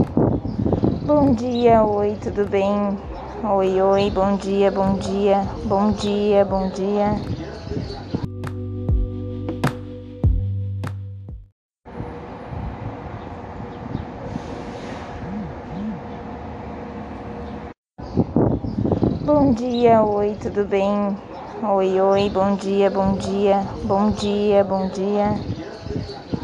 Bom dia, oi, tudo bem? Oi, oi, bom dia, bom dia, bom dia, bom dia. Bom dia, oi, tudo bem? Oi, oi, bom dia, bom dia, bom dia, bom dia.